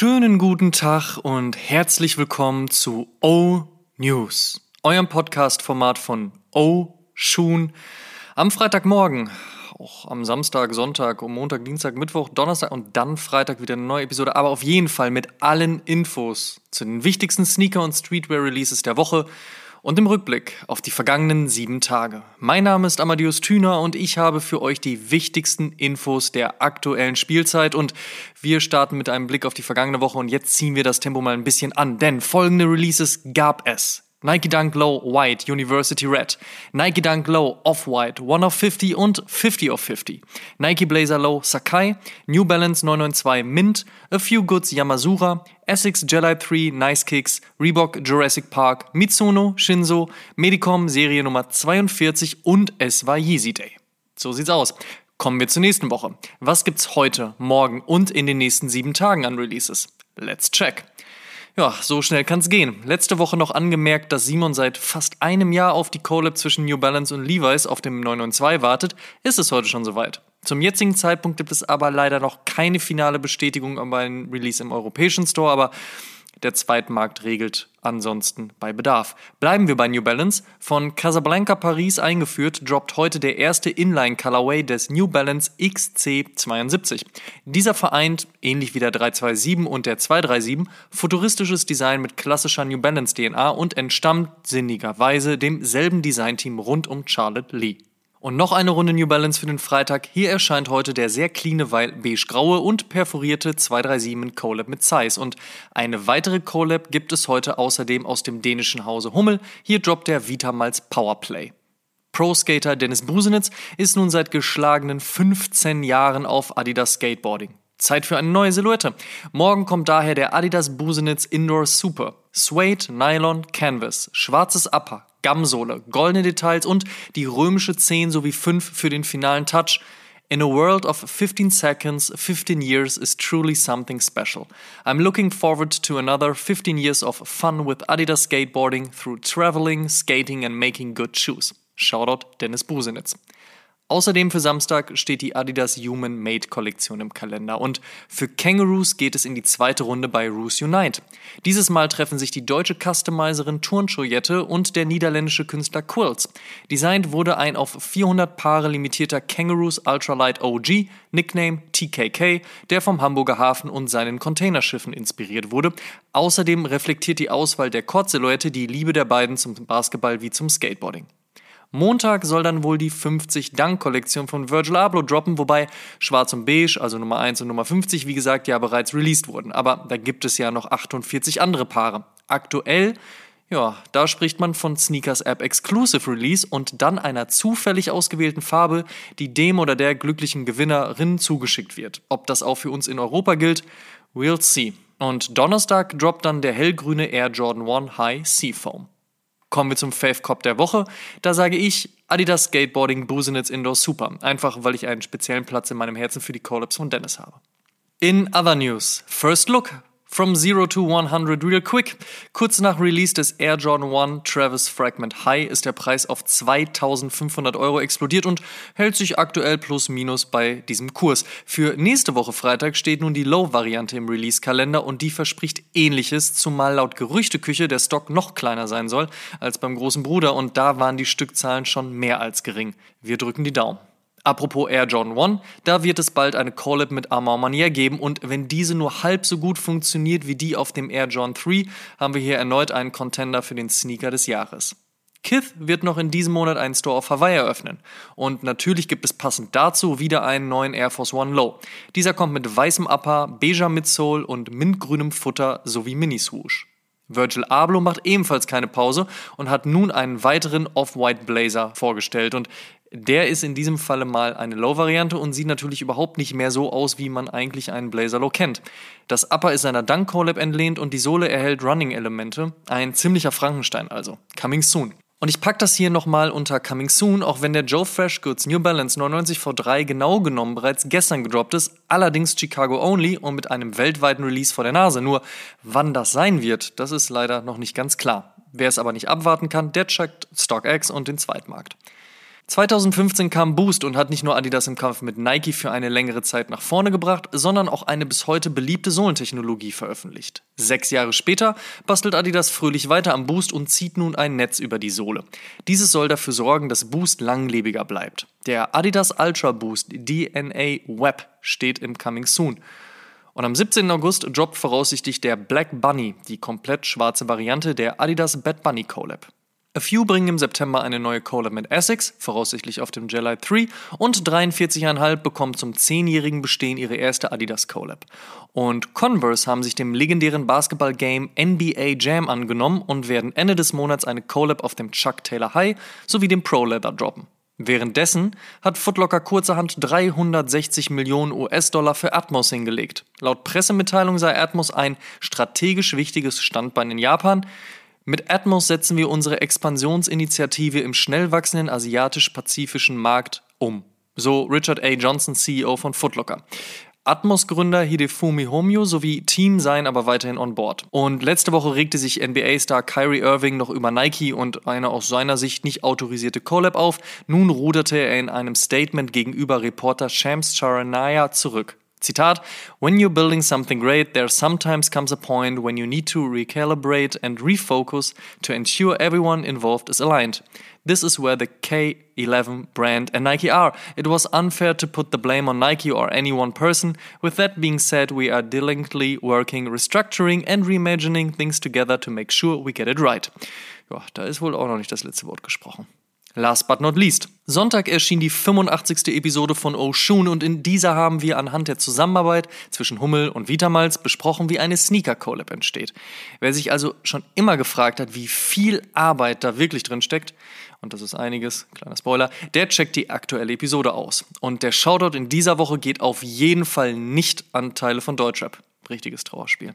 Schönen guten Tag und herzlich willkommen zu O News, eurem Podcast-Format von O Schuhen. Am Freitagmorgen, auch am Samstag, Sonntag, um Montag, Dienstag, Mittwoch, Donnerstag und dann Freitag wieder eine neue Episode, aber auf jeden Fall mit allen Infos zu den wichtigsten Sneaker- und Streetwear-Releases der Woche und im Rückblick auf die vergangenen sieben Tage. Mein Name ist Amadeus Thüner und ich habe für euch die wichtigsten Infos der aktuellen Spielzeit und wir starten mit einem Blick auf die vergangene Woche und jetzt ziehen wir das Tempo mal ein bisschen an, denn folgende Releases gab es. Nike Dunk Low White University Red, Nike Dunk Low Off-White 1 of 50 und 50 of 50, Nike Blazer Low Sakai, New Balance 992 Mint, A Few Goods Yamazura, Essex Jelly 3 Nice Kicks, Reebok Jurassic Park, Mitsuno, Shinzo, Medicom Serie Nummer 42 und es war Yeezy Day. So sieht's aus. Kommen wir zur nächsten Woche. Was gibt's heute, morgen und in den nächsten sieben Tagen an Releases? Let's check. Ja, so schnell kann's gehen. Letzte Woche noch angemerkt, dass Simon seit fast einem Jahr auf die Collab zwischen New Balance und Levi's auf dem 992 wartet, ist es heute schon soweit. Zum jetzigen Zeitpunkt gibt es aber leider noch keine finale Bestätigung über einen Release im europäischen Store, aber der Zweitmarkt regelt ansonsten bei Bedarf. Bleiben wir bei New Balance. Von Casablanca Paris eingeführt, droppt heute der erste Inline Colorway des New Balance XC72. Dieser vereint, ähnlich wie der 327 und der 237, futuristisches Design mit klassischer New Balance DNA und entstammt sinnigerweise demselben Designteam rund um Charlotte Lee. Und noch eine Runde New Balance für den Freitag. Hier erscheint heute der sehr cleane Weil beige-graue und perforierte 237 Colab mit Size. Und eine weitere Colab gibt es heute außerdem aus dem dänischen Hause Hummel. Hier droppt der Vitamals Powerplay. Pro-Skater Dennis Busenitz ist nun seit geschlagenen 15 Jahren auf Adidas Skateboarding. Zeit für eine neue Silhouette. Morgen kommt daher der Adidas Busenitz Indoor Super. Suede, Nylon, Canvas, schwarzes Upper, Gamsohle, goldene Details und die römische 10 sowie 5 für den finalen Touch. In a world of 15 seconds, 15 years is truly something special. I'm looking forward to another 15 years of fun with Adidas skateboarding through traveling, skating and making good shoes. Shoutout Dennis Busenitz. Außerdem für Samstag steht die Adidas Human Made Kollektion im Kalender und für Kangaroos geht es in die zweite Runde bei Roos Unite. Dieses Mal treffen sich die deutsche Customizerin Turnschuljette und der niederländische Künstler Quills. Designt wurde ein auf 400 Paare limitierter Kangaroos Ultralight OG, Nickname TKK, der vom Hamburger Hafen und seinen Containerschiffen inspiriert wurde. Außerdem reflektiert die Auswahl der Kord-Silhouette die Liebe der beiden zum Basketball wie zum Skateboarding. Montag soll dann wohl die 50 Dunk-Kollektion von Virgil Abloh droppen, wobei Schwarz und Beige, also Nummer 1 und Nummer 50, wie gesagt, ja bereits released wurden. Aber da gibt es ja noch 48 andere Paare. Aktuell, ja, da spricht man von Sneakers App Exclusive Release und dann einer zufällig ausgewählten Farbe, die dem oder der glücklichen Gewinnerin zugeschickt wird. Ob das auch für uns in Europa gilt, we'll see. Und Donnerstag droppt dann der hellgrüne Air Jordan 1 High Seafoam. Kommen wir zum Fave Cop der Woche. Da sage ich Adidas Skateboarding Busenitz Indoor Super. Einfach weil ich einen speziellen Platz in meinem Herzen für die Collabs von Dennis habe. In other news, First Look From 0 to 100 real quick. Kurz nach Release des Air Jordan 1 Travis Fragment High ist der Preis auf 2500 Euro explodiert und hält sich aktuell plus minus bei diesem Kurs. Für nächste Woche Freitag steht nun die Low-Variante im Release-Kalender und die verspricht ähnliches, zumal laut Gerüchteküche der Stock noch kleiner sein soll als beim großen Bruder und da waren die Stückzahlen schon mehr als gering. Wir drücken die Daumen. Apropos Air Jordan 1, da wird es bald eine Collab mit Armand Manier geben und wenn diese nur halb so gut funktioniert wie die auf dem Air Jordan 3, haben wir hier erneut einen Contender für den Sneaker des Jahres. Kith wird noch in diesem Monat einen Store auf Hawaii eröffnen. Und natürlich gibt es passend dazu wieder einen neuen Air Force One Low. Dieser kommt mit weißem Upper, beiger Midsole und mintgrünem Futter sowie Mini-Swoosh. Virgil Abloh macht ebenfalls keine Pause und hat nun einen weiteren Off-White Blazer vorgestellt. Und der ist in diesem Falle mal eine Low-Variante und sieht natürlich überhaupt nicht mehr so aus, wie man eigentlich einen Blazer Low kennt. Das Upper ist seiner Dunk Collab entlehnt und die Sohle erhält Running-Elemente. Ein ziemlicher Frankenstein also. Coming soon. Und ich packe das hier nochmal unter Coming Soon, auch wenn der Joe Fresh Goods New Balance 99 V3 genau genommen bereits gestern gedroppt ist, allerdings Chicago only und mit einem weltweiten Release vor der Nase. Nur wann das sein wird, das ist leider noch nicht ganz klar. Wer es aber nicht abwarten kann, der checkt StockX und den Zweitmarkt. 2015 kam Boost und hat nicht nur Adidas im Kampf mit Nike für eine längere Zeit nach vorne gebracht, sondern auch eine bis heute beliebte Sohlentechnologie veröffentlicht. Sechs Jahre später bastelt Adidas fröhlich weiter am Boost und zieht nun ein Netz über die Sohle. Dieses soll dafür sorgen, dass Boost langlebiger bleibt. Der Adidas Ultra Boost DNA Web steht im Coming Soon. Und am 17. August droppt voraussichtlich der Black Bunny, die komplett schwarze Variante der Adidas Bad Bunny Collab. A Few bringen im September eine neue Collab mit Essex, voraussichtlich auf dem Jelly 3, und 43,5 bekommen zum 10-jährigen Bestehen ihre erste Adidas Collab. Und Converse haben sich dem legendären Basketball-Game NBA Jam angenommen und werden Ende des Monats eine Collab auf dem Chuck Taylor High sowie dem Pro Leather droppen. Währenddessen hat Footlocker kurzerhand 360 Millionen US-Dollar für Atmos hingelegt. Laut Pressemitteilung sei Atmos ein strategisch wichtiges Standbein in Japan. Mit Atmos setzen wir unsere Expansionsinitiative im schnell wachsenden asiatisch-pazifischen Markt um. So Richard A. Johnson, CEO von Footlocker. Atmos-Gründer Hidefumi Homyo sowie Team seien aber weiterhin on board. Und letzte Woche regte sich NBA-Star Kyrie Irving noch über Nike und eine aus seiner Sicht nicht autorisierte Collab auf. Nun ruderte er in einem Statement gegenüber Reporter Shams Charanaya zurück. Zitat, When you're building something great, there sometimes comes a point when you need to recalibrate and refocus to ensure everyone involved is aligned. This is where the K11 brand and Nike are. It was unfair to put the blame on Nike or any one person. With that being said, we are diligently working, restructuring and reimagining things together to make sure we get it right. Ja, da ist wohl auch noch nicht das letzte Wort gesprochen. Last but not least. Sonntag erschien die 85. Episode von Oshun und in dieser haben wir anhand der Zusammenarbeit zwischen Hummel und Vitamals besprochen, wie eine Sneaker-Collab entsteht. Wer sich also schon immer gefragt hat, wie viel Arbeit da wirklich drin steckt, und das ist einiges, kleiner Spoiler, der checkt die aktuelle Episode aus. Und der Shoutout in dieser Woche geht auf jeden Fall nicht an Teile von Deutschrap. Richtiges Trauerspiel.